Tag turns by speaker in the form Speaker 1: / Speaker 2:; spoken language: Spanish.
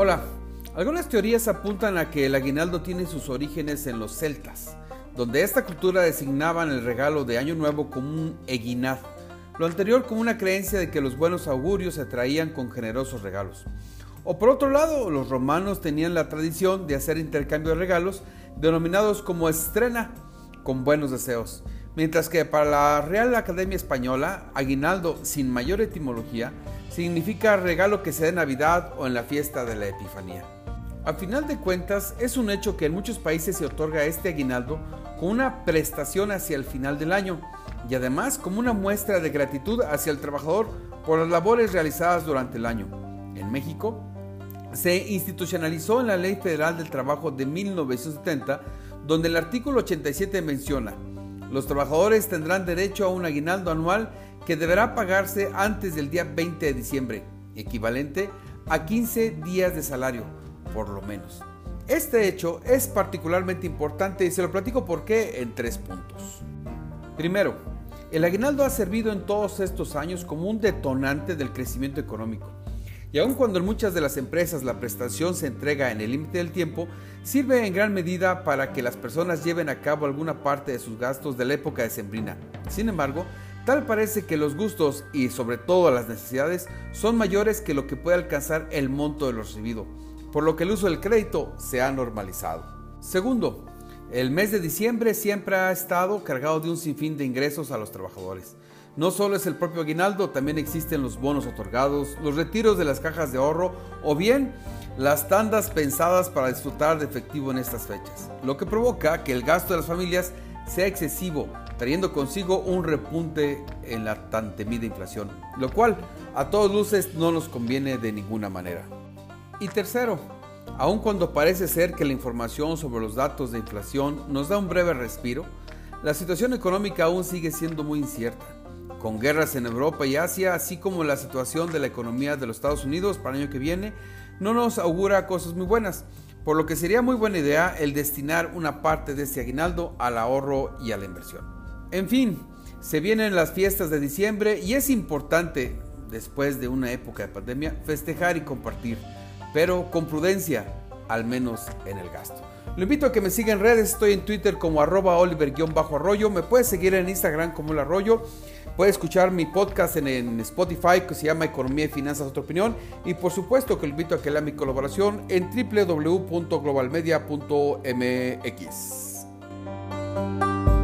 Speaker 1: Hola, algunas teorías apuntan a que el aguinaldo tiene sus orígenes en los celtas, donde esta cultura designaban el regalo de Año Nuevo como un eguinad, lo anterior como una creencia de que los buenos augurios se traían con generosos regalos. O por otro lado, los romanos tenían la tradición de hacer intercambio de regalos denominados como estrena, con buenos deseos, mientras que para la Real Academia Española, aguinaldo sin mayor etimología significa regalo que se da en Navidad o en la fiesta de la Epifanía. A final de cuentas, es un hecho que en muchos países se otorga este aguinaldo con una prestación hacia el final del año y además como una muestra de gratitud hacia el trabajador por las labores realizadas durante el año. En México, se institucionalizó en la Ley Federal del Trabajo de 1970, donde el artículo 87 menciona, los trabajadores tendrán derecho a un aguinaldo anual que deberá pagarse antes del día 20 de diciembre, equivalente a 15 días de salario, por lo menos. Este hecho es particularmente importante y se lo platico por qué en tres puntos. Primero, el aguinaldo ha servido en todos estos años como un detonante del crecimiento económico. Y aun cuando en muchas de las empresas la prestación se entrega en el límite del tiempo, sirve en gran medida para que las personas lleven a cabo alguna parte de sus gastos de la época de sembrina. Sin embargo, tal parece que los gustos y sobre todo las necesidades son mayores que lo que puede alcanzar el monto de lo recibido, por lo que el uso del crédito se ha normalizado. Segundo, el mes de diciembre siempre ha estado cargado de un sinfín de ingresos a los trabajadores. No solo es el propio aguinaldo, también existen los bonos otorgados, los retiros de las cajas de ahorro o bien las tandas pensadas para disfrutar de efectivo en estas fechas, lo que provoca que el gasto de las familias sea excesivo, trayendo consigo un repunte en la tan temida inflación, lo cual a todas luces no nos conviene de ninguna manera. Y tercero, aun cuando parece ser que la información sobre los datos de inflación nos da un breve respiro, la situación económica aún sigue siendo muy incierta con guerras en Europa y Asia, así como la situación de la economía de los Estados Unidos para el año que viene, no nos augura cosas muy buenas, por lo que sería muy buena idea el destinar una parte de este aguinaldo al ahorro y a la inversión. En fin, se vienen las fiestas de diciembre y es importante, después de una época de pandemia, festejar y compartir, pero con prudencia, al menos en el gasto. Lo invito a que me siga en redes, estoy en Twitter como arroba oliver-arroyo, me puedes seguir en Instagram como el arroyo, puedes escuchar mi podcast en, Spotify que se llama Economía y Finanzas Otra Opinión y por supuesto que lo invito a que lea mi colaboración en www.globalmedia.mx.